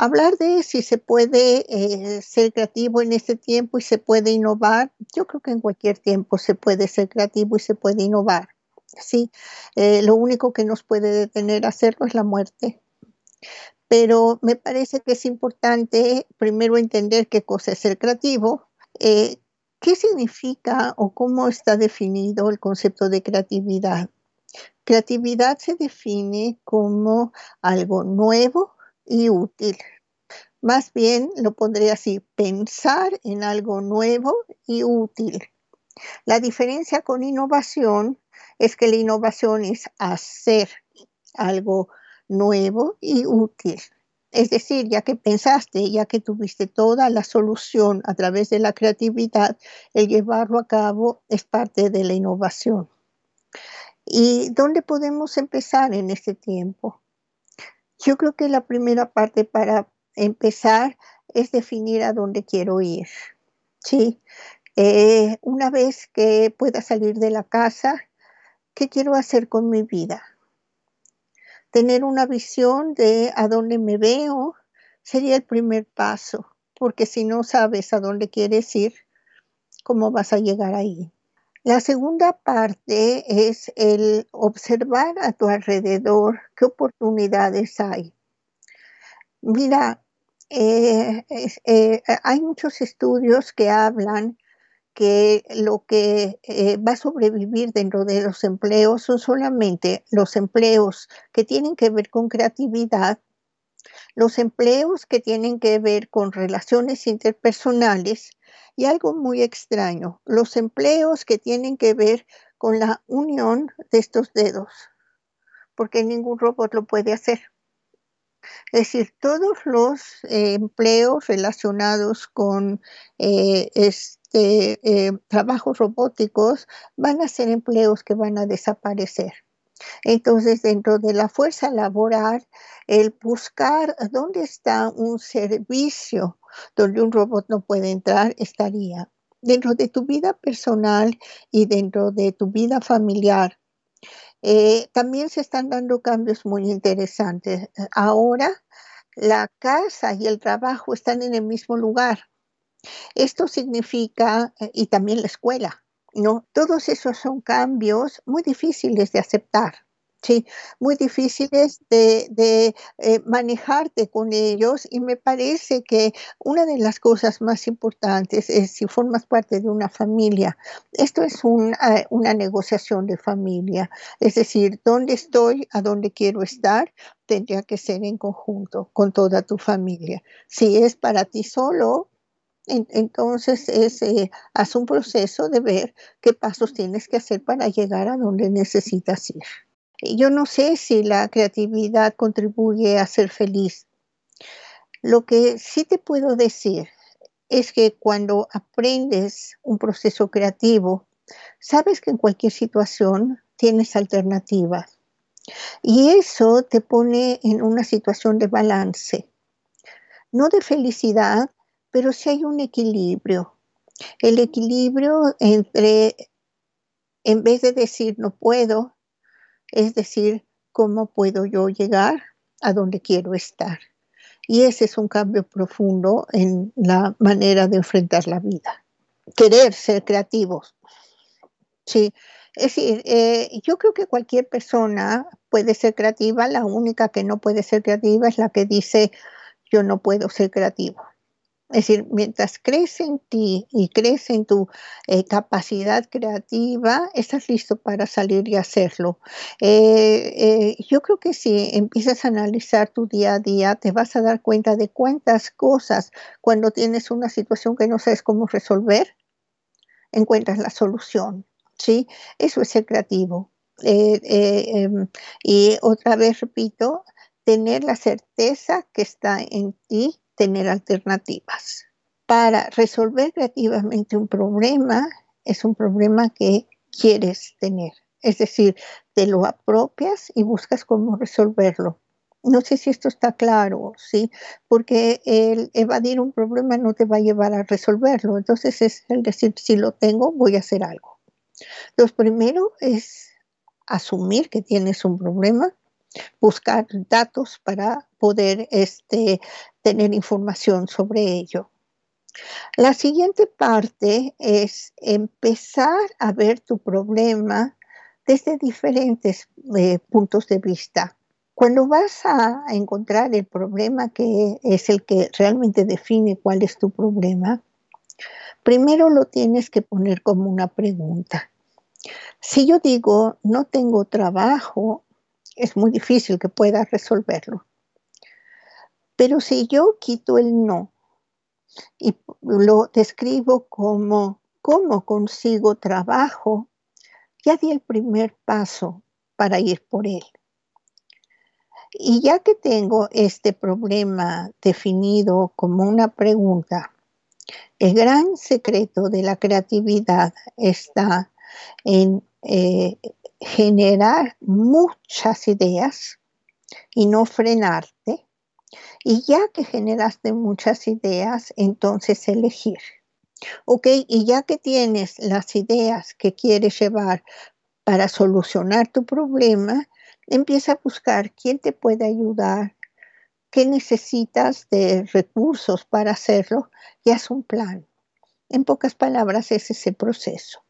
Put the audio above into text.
Hablar de si se puede eh, ser creativo en este tiempo y se puede innovar, yo creo que en cualquier tiempo se puede ser creativo y se puede innovar. Sí, eh, lo único que nos puede detener a hacerlo es la muerte. Pero me parece que es importante primero entender qué cosa es ser creativo, eh, qué significa o cómo está definido el concepto de creatividad. Creatividad se define como algo nuevo, y útil. Más bien lo pondré así, pensar en algo nuevo y útil. La diferencia con innovación es que la innovación es hacer algo nuevo y útil. Es decir, ya que pensaste, ya que tuviste toda la solución a través de la creatividad, el llevarlo a cabo es parte de la innovación. ¿Y dónde podemos empezar en este tiempo? Yo creo que la primera parte para empezar es definir a dónde quiero ir. Sí, eh, una vez que pueda salir de la casa, ¿qué quiero hacer con mi vida? Tener una visión de a dónde me veo sería el primer paso, porque si no sabes a dónde quieres ir, ¿cómo vas a llegar ahí? La segunda parte es el observar a tu alrededor qué oportunidades hay. Mira, eh, eh, hay muchos estudios que hablan que lo que eh, va a sobrevivir dentro de los empleos son solamente los empleos que tienen que ver con creatividad, los empleos que tienen que ver con relaciones interpersonales y algo muy extraño, los empleos que tienen que ver con la unión de estos dedos, porque ningún robot lo puede hacer. Es decir, todos los eh, empleos relacionados con eh, este, eh, trabajos robóticos van a ser empleos que van a desaparecer. Entonces, dentro de la fuerza laboral, el buscar dónde está un servicio donde un robot no puede entrar estaría. Dentro de tu vida personal y dentro de tu vida familiar, eh, también se están dando cambios muy interesantes. Ahora la casa y el trabajo están en el mismo lugar. Esto significa, eh, y también la escuela, ¿no? Todos esos son cambios muy difíciles de aceptar. Sí, muy difíciles de, eh, manejarte con ellos y me parece que una de las cosas más importantes es si formas parte de una familia. Esto es eh, una negociación de familia, es decir, dónde estoy, a dónde quiero estar, tendría que ser en conjunto con toda tu familia. Si es para ti solo, entonces es, eh, haz un proceso de ver qué pasos tienes que hacer para llegar a donde necesitas ir. Yo no sé si la creatividad contribuye a ser feliz. Lo que sí te puedo decir es que cuando aprendes un proceso creativo, sabes que en cualquier situación tienes alternativas. Y eso te pone en una situación de balance, no de felicidad, pero sí hay un equilibrio. El equilibrio entre, en vez de decir no puedo, es decir, cómo puedo yo llegar a donde quiero estar. Y ese es un cambio profundo en la manera de enfrentar la vida. Querer ser creativos. Sí, es decir, eh, yo creo que cualquier persona puede ser creativa, la única que no puede ser creativa es la que dice yo no puedo ser creativo. Es decir, mientras crece en ti y crece en tu eh, capacidad creativa, estás listo para salir y hacerlo. Eh, eh, yo creo que si empiezas a analizar tu día a día, te vas a dar cuenta de cuántas cosas cuando tienes una situación que no sabes cómo resolver, encuentras la solución. ¿sí? Eso es ser creativo. Em, y otra vez repito, tener la certeza que está en ti tener alternativas. Para resolver creativamente un problema, es un problema que quieres tener. Es decir, te lo apropias y buscas cómo resolverlo. No sé si esto está claro, ¿sí? Porque el evadir un problema no te va a llevar a resolverlo. Entonces es el decir, si lo tengo, voy a hacer algo. Lo primero es asumir que tienes un problema, buscar datos para poder este, tener información sobre ello. La siguiente parte es empezar a ver tu problema desde diferentes eh, puntos de vista. Cuando vas a encontrar el problema que es el que realmente define cuál es tu problema, primero lo tienes que poner como una pregunta. Si yo digo no tengo trabajo, es muy difícil que pueda resolverlo. Pero si yo quito el no y lo describo como cómo consigo trabajo, ya di el primer paso para ir por él. Y ya que tengo este problema definido como una pregunta, el gran secreto de la creatividad está en eh, generar muchas ideas y no frenarte. Y ya que generaste muchas ideas, entonces elegir. Ok, y ya que tienes las ideas que quieres llevar para solucionar tu problema, empieza a buscar quién te puede ayudar, qué necesitas de recursos para hacerlo y haz un plan. En pocas palabras, ese es el proceso.